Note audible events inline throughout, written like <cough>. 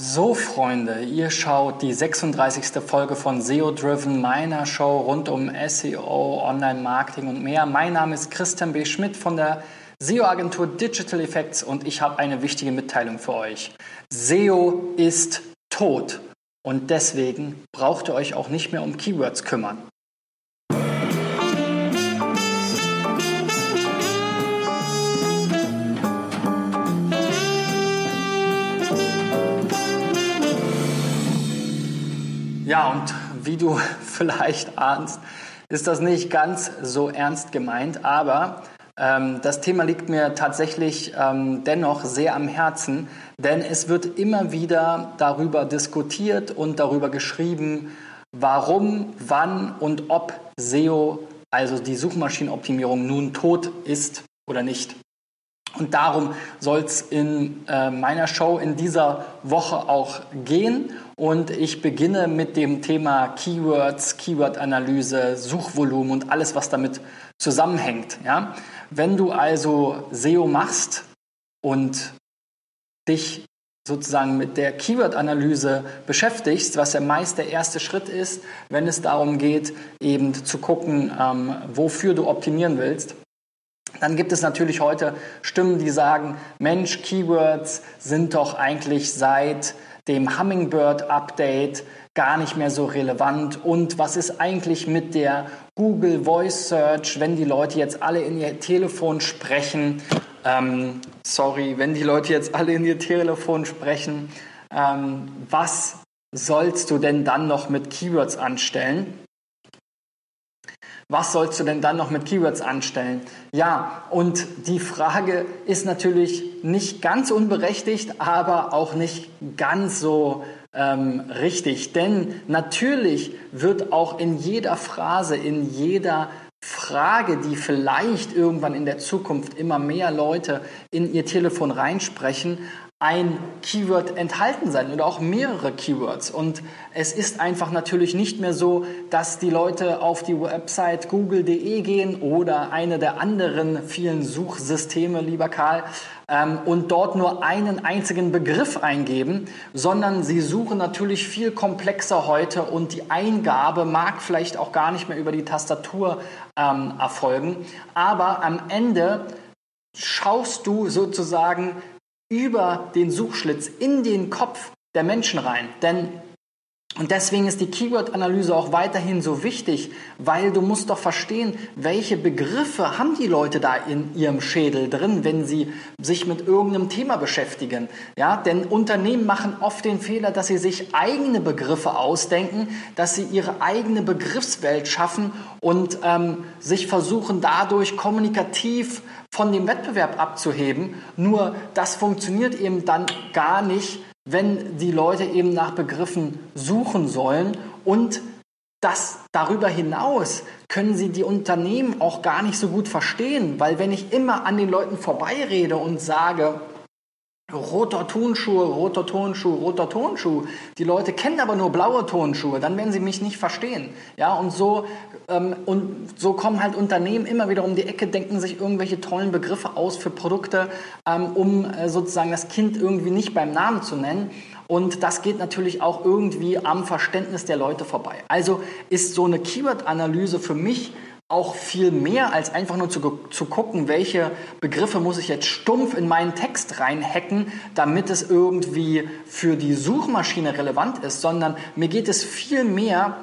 So, Freunde, ihr schaut die 36. Folge von SEO Driven, meiner Show rund um SEO, Online-Marketing und mehr. Mein Name ist Christian B. Schmidt von der SEO-Agentur Digital Effects und ich habe eine wichtige Mitteilung für euch. SEO ist tot und deswegen braucht ihr euch auch nicht mehr um Keywords kümmern. Ja, und wie du <laughs> vielleicht ahnst, ist das nicht ganz so ernst gemeint, aber ähm, das Thema liegt mir tatsächlich ähm, dennoch sehr am Herzen, denn es wird immer wieder darüber diskutiert und darüber geschrieben, warum, wann und ob SEO, also die Suchmaschinenoptimierung, nun tot ist oder nicht. Und darum soll es in äh, meiner Show in dieser Woche auch gehen. Und ich beginne mit dem Thema Keywords, Keyword-Analyse, Suchvolumen und alles, was damit zusammenhängt. Ja? Wenn du also SEO machst und dich sozusagen mit der Keyword-Analyse beschäftigst, was ja meist der erste Schritt ist, wenn es darum geht, eben zu gucken, ähm, wofür du optimieren willst, dann gibt es natürlich heute Stimmen, die sagen, Mensch, Keywords sind doch eigentlich seit dem Hummingbird-Update gar nicht mehr so relevant. Und was ist eigentlich mit der Google Voice Search, wenn die Leute jetzt alle in ihr Telefon sprechen? Ähm, sorry, wenn die Leute jetzt alle in ihr Telefon sprechen, ähm, was sollst du denn dann noch mit Keywords anstellen? Was sollst du denn dann noch mit Keywords anstellen? Ja, und die Frage ist natürlich nicht ganz unberechtigt, aber auch nicht ganz so ähm, richtig. Denn natürlich wird auch in jeder Phrase, in jeder Frage, die vielleicht irgendwann in der Zukunft immer mehr Leute in ihr Telefon reinsprechen, ein Keyword enthalten sein oder auch mehrere Keywords. Und es ist einfach natürlich nicht mehr so, dass die Leute auf die Website google.de gehen oder eine der anderen vielen Suchsysteme, lieber Karl, ähm, und dort nur einen einzigen Begriff eingeben, sondern sie suchen natürlich viel komplexer heute und die Eingabe mag vielleicht auch gar nicht mehr über die Tastatur ähm, erfolgen. Aber am Ende schaust du sozusagen über den Suchschlitz in den Kopf der Menschen rein. Denn und deswegen ist die Keyword-Analyse auch weiterhin so wichtig, weil du musst doch verstehen, welche Begriffe haben die Leute da in ihrem Schädel drin, wenn sie sich mit irgendeinem Thema beschäftigen. Ja, denn Unternehmen machen oft den Fehler, dass sie sich eigene Begriffe ausdenken, dass sie ihre eigene Begriffswelt schaffen und ähm, sich versuchen dadurch kommunikativ von dem Wettbewerb abzuheben. Nur das funktioniert eben dann gar nicht, wenn die Leute eben nach Begriffen suchen sollen und das darüber hinaus können sie die Unternehmen auch gar nicht so gut verstehen, weil wenn ich immer an den Leuten vorbeirede und sage, roter Tonschuh, roter Tonschuh, roter Tonschuh. Die Leute kennen aber nur blaue Tonschuhe, dann werden sie mich nicht verstehen. Ja, und so, ähm, und so kommen halt Unternehmen immer wieder um die Ecke, denken sich irgendwelche tollen Begriffe aus für Produkte, ähm, um äh, sozusagen das Kind irgendwie nicht beim Namen zu nennen. Und das geht natürlich auch irgendwie am Verständnis der Leute vorbei. Also ist so eine Keyword-Analyse für mich auch viel mehr als einfach nur zu, zu gucken, welche Begriffe muss ich jetzt stumpf in meinen Text reinhacken, damit es irgendwie für die Suchmaschine relevant ist, sondern mir geht es viel mehr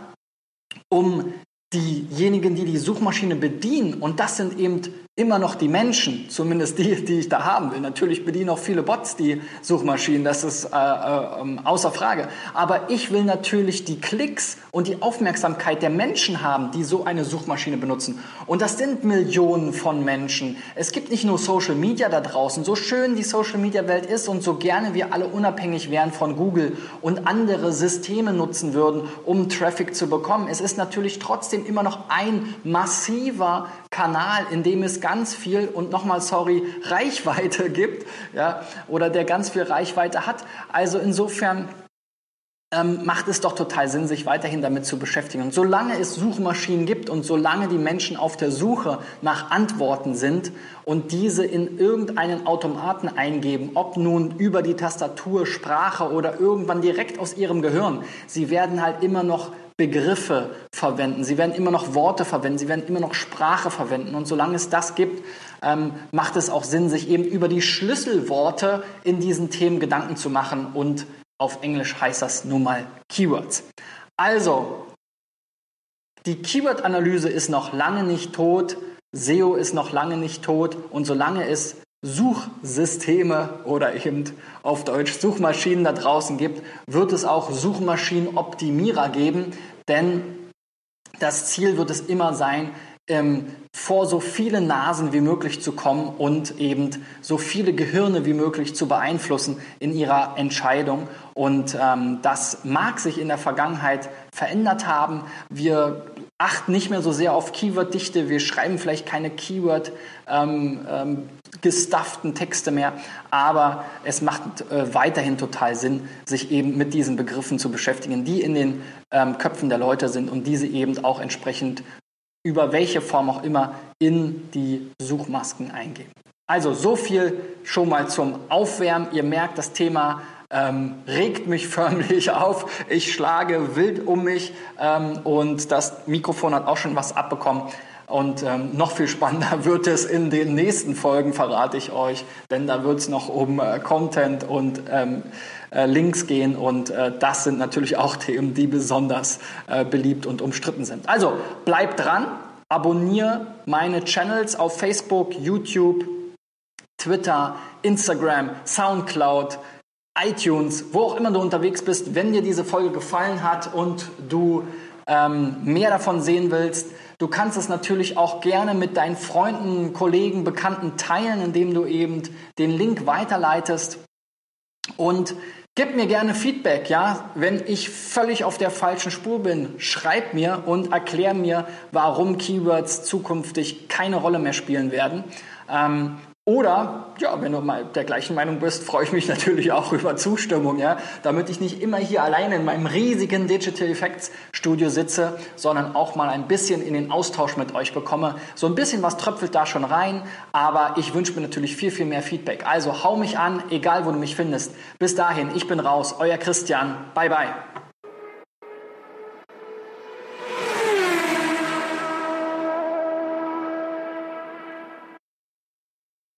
um diejenigen, die die Suchmaschine bedienen. Und das sind eben immer noch die Menschen, zumindest die, die ich da haben will. Natürlich bedienen auch viele Bots die Suchmaschinen, das ist äh, äh, außer Frage. Aber ich will natürlich die Klicks und die Aufmerksamkeit der Menschen haben, die so eine Suchmaschine benutzen. Und das sind Millionen von Menschen. Es gibt nicht nur Social Media da draußen, so schön die Social Media Welt ist und so gerne wir alle unabhängig wären von Google und andere Systeme nutzen würden, um Traffic zu bekommen. Es ist natürlich trotzdem immer noch ein massiver Kanal, in dem es ganz viel und nochmal sorry <laughs> Reichweite gibt, ja, oder der ganz viel Reichweite hat. Also insofern ähm, macht es doch total Sinn, sich weiterhin damit zu beschäftigen. Und solange es Suchmaschinen gibt und solange die Menschen auf der Suche nach Antworten sind und diese in irgendeinen Automaten eingeben, ob nun über die Tastatur, Sprache oder irgendwann direkt aus ihrem Gehirn, sie werden halt immer noch Begriffe verwenden, sie werden immer noch Worte verwenden, sie werden immer noch Sprache verwenden. Und solange es das gibt, ähm, macht es auch Sinn, sich eben über die Schlüsselworte in diesen Themen Gedanken zu machen und auf Englisch heißt das nun mal Keywords. Also, die Keyword-Analyse ist noch lange nicht tot, SEO ist noch lange nicht tot und solange es Suchsysteme oder eben auf Deutsch Suchmaschinen da draußen gibt, wird es auch Suchmaschinenoptimierer geben, denn das Ziel wird es immer sein, ähm, vor so viele Nasen wie möglich zu kommen und eben so viele Gehirne wie möglich zu beeinflussen in ihrer Entscheidung. Und ähm, das mag sich in der Vergangenheit verändert haben. Wir achten nicht mehr so sehr auf Keyword-Dichte. Wir schreiben vielleicht keine Keyword ähm, ähm, gestufften Texte mehr, aber es macht äh, weiterhin total Sinn, sich eben mit diesen Begriffen zu beschäftigen, die in den ähm, Köpfen der Leute sind und diese eben auch entsprechend über welche Form auch immer in die Suchmasken eingeben. Also so viel schon mal zum Aufwärmen. Ihr merkt, das Thema ähm, regt mich <laughs> förmlich auf. Ich schlage wild um mich ähm, und das Mikrofon hat auch schon was abbekommen. Und ähm, noch viel spannender <laughs> wird es in den nächsten Folgen, verrate ich euch, denn da wird es noch um äh, Content und ähm, äh, Links gehen und äh, das sind natürlich auch <laughs> Themen, die besonders äh, beliebt und umstritten sind. Also bleibt dran, abonniere meine Channels auf Facebook, YouTube, Twitter, Instagram, Soundcloud, iTunes, wo auch immer du unterwegs bist. Wenn dir diese Folge gefallen hat und du ähm, mehr davon sehen willst, Du kannst es natürlich auch gerne mit deinen Freunden, Kollegen, Bekannten teilen, indem du eben den Link weiterleitest. Und gib mir gerne Feedback, ja. Wenn ich völlig auf der falschen Spur bin, schreib mir und erklär mir, warum Keywords zukünftig keine Rolle mehr spielen werden. Ähm, oder, ja, wenn du mal der gleichen Meinung bist, freue ich mich <laughs> natürlich auch über Zustimmung, ja, damit ich nicht immer hier alleine in meinem riesigen Digital Effects Studio sitze, sondern auch mal ein bisschen in den Austausch mit euch bekomme. So ein bisschen was tröpfelt da schon rein, aber ich wünsche mir natürlich viel, viel mehr Feedback. Also hau mich an, egal wo du mich findest. Bis dahin, ich bin raus, euer Christian. Bye, bye.